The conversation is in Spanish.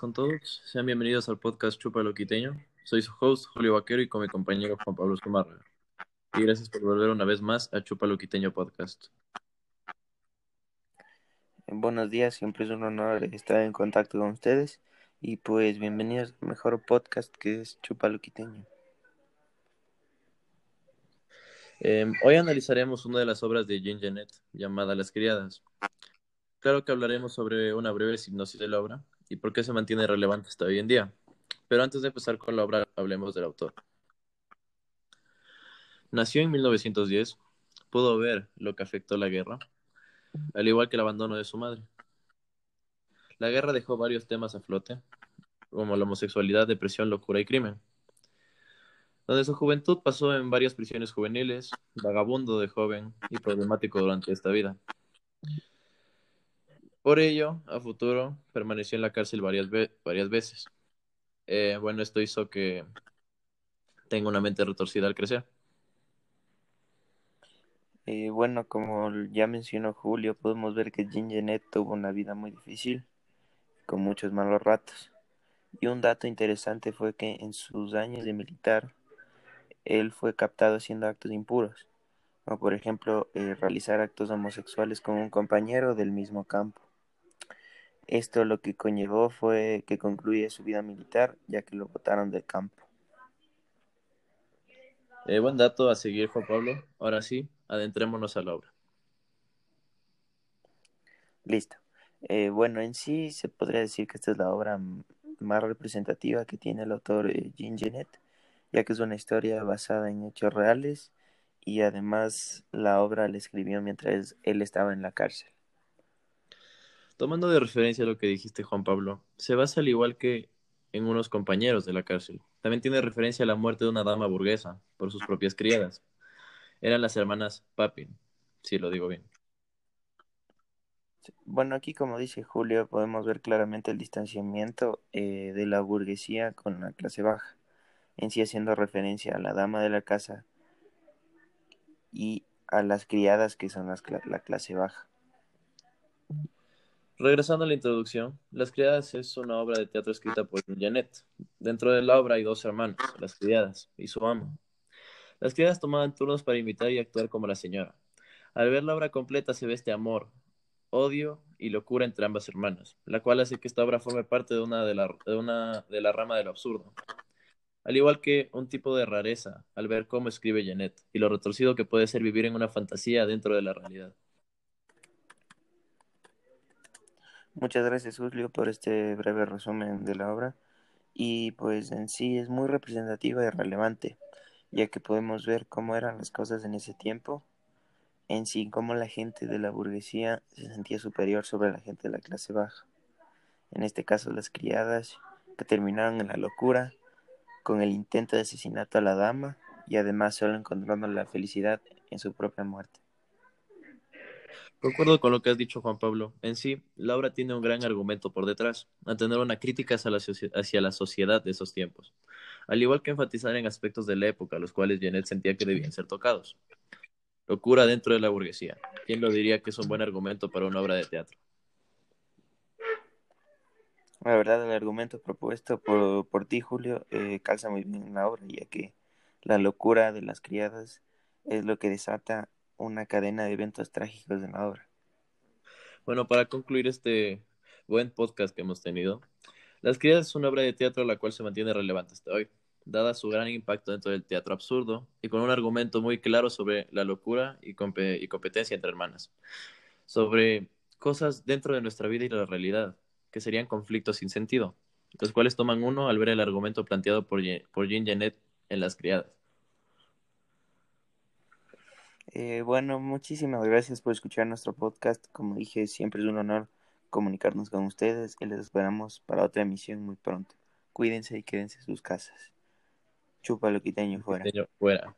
con todos. Sean bienvenidos al podcast Chupa Loquiteño. Soy su host, Julio Vaquero, y con mi compañero Juan Pablo Escomarra. Y gracias por volver una vez más a Chupa Loquiteño Podcast. Buenos días, siempre es un honor estar en contacto con ustedes. Y pues bienvenidos al mejor podcast que es Chupa Loquiteño. Eh, hoy analizaremos una de las obras de Jean Genet llamada Las Criadas. Claro que hablaremos sobre una breve hipnosis de la obra y por qué se mantiene relevante hasta hoy en día. Pero antes de empezar con la obra, hablemos del autor. Nació en 1910, pudo ver lo que afectó la guerra, al igual que el abandono de su madre. La guerra dejó varios temas a flote, como la homosexualidad, depresión, locura y crimen. Donde su juventud pasó en varias prisiones juveniles, vagabundo de joven y problemático durante esta vida. Por ello, a futuro, permaneció en la cárcel varias, varias veces. Eh, bueno, esto hizo que tenga una mente retorcida al crecer. Eh, bueno, como ya mencionó Julio, podemos ver que Jean Genet tuvo una vida muy difícil, con muchos malos ratos. Y un dato interesante fue que en sus años de militar, él fue captado haciendo actos impuros, como por ejemplo eh, realizar actos homosexuales con un compañero del mismo campo. Esto lo que conllevó fue que concluye su vida militar, ya que lo botaron del campo. Eh, buen dato a seguir, Juan Pablo. Ahora sí, adentrémonos a la obra. Listo. Eh, bueno, en sí se podría decir que esta es la obra más representativa que tiene el autor eh, Jean Genet, ya que es una historia basada en hechos reales y además la obra la escribió mientras él estaba en la cárcel. Tomando de referencia lo que dijiste, Juan Pablo, se basa al igual que en unos compañeros de la cárcel. También tiene referencia a la muerte de una dama burguesa por sus propias criadas. Eran las hermanas Papin, si lo digo bien. Bueno, aquí como dice Julio, podemos ver claramente el distanciamiento eh, de la burguesía con la clase baja, en sí haciendo referencia a la dama de la casa y a las criadas que son las, la clase baja. Regresando a la introducción, Las Criadas es una obra de teatro escrita por Janet. Dentro de la obra hay dos hermanos, las criadas y su amo. Las criadas tomaban turnos para imitar y actuar como la señora. Al ver la obra completa se ve este amor, odio y locura entre ambas hermanas, la cual hace que esta obra forme parte de una de la, de una de la rama del absurdo. Al igual que un tipo de rareza al ver cómo escribe Janet y lo retorcido que puede ser vivir en una fantasía dentro de la realidad. Muchas gracias Julio por este breve resumen de la obra y pues en sí es muy representativa y relevante ya que podemos ver cómo eran las cosas en ese tiempo, en sí cómo la gente de la burguesía se sentía superior sobre la gente de la clase baja, en este caso las criadas que terminaron en la locura con el intento de asesinato a la dama y además solo encontrando la felicidad en su propia muerte. Concuerdo con lo que has dicho, Juan Pablo. En sí, la obra tiene un gran argumento por detrás, a tener una crítica hacia la, sociedad de esos tiempos, al igual que enfatizar en aspectos de la época, los cuales Janet sentía que debían ser tocados. Locura dentro de la burguesía. ¿Quién lo diría que es un buen argumento para una obra de teatro? La verdad, el argumento propuesto por, por ti, Julio, eh, calza muy bien en la obra, ya que la locura de las criadas es lo que desata una cadena de eventos trágicos en la obra. Bueno, para concluir este buen podcast que hemos tenido, Las Criadas es una obra de teatro la cual se mantiene relevante hasta hoy, dada su gran impacto dentro del teatro absurdo y con un argumento muy claro sobre la locura y, competencia entre hermanas, sobre cosas dentro de nuestra vida y la realidad, que serían conflictos sin sentido, los cuales toman uno al ver el argumento planteado por, por Jean Genet en Las Criadas. Eh, bueno, muchísimas gracias por escuchar nuestro podcast. Como dije, siempre es un honor comunicarnos con ustedes y les esperamos para otra emisión muy pronto. Cuídense y quédense en sus casas. Chupa lo quiteño fuera. fuera.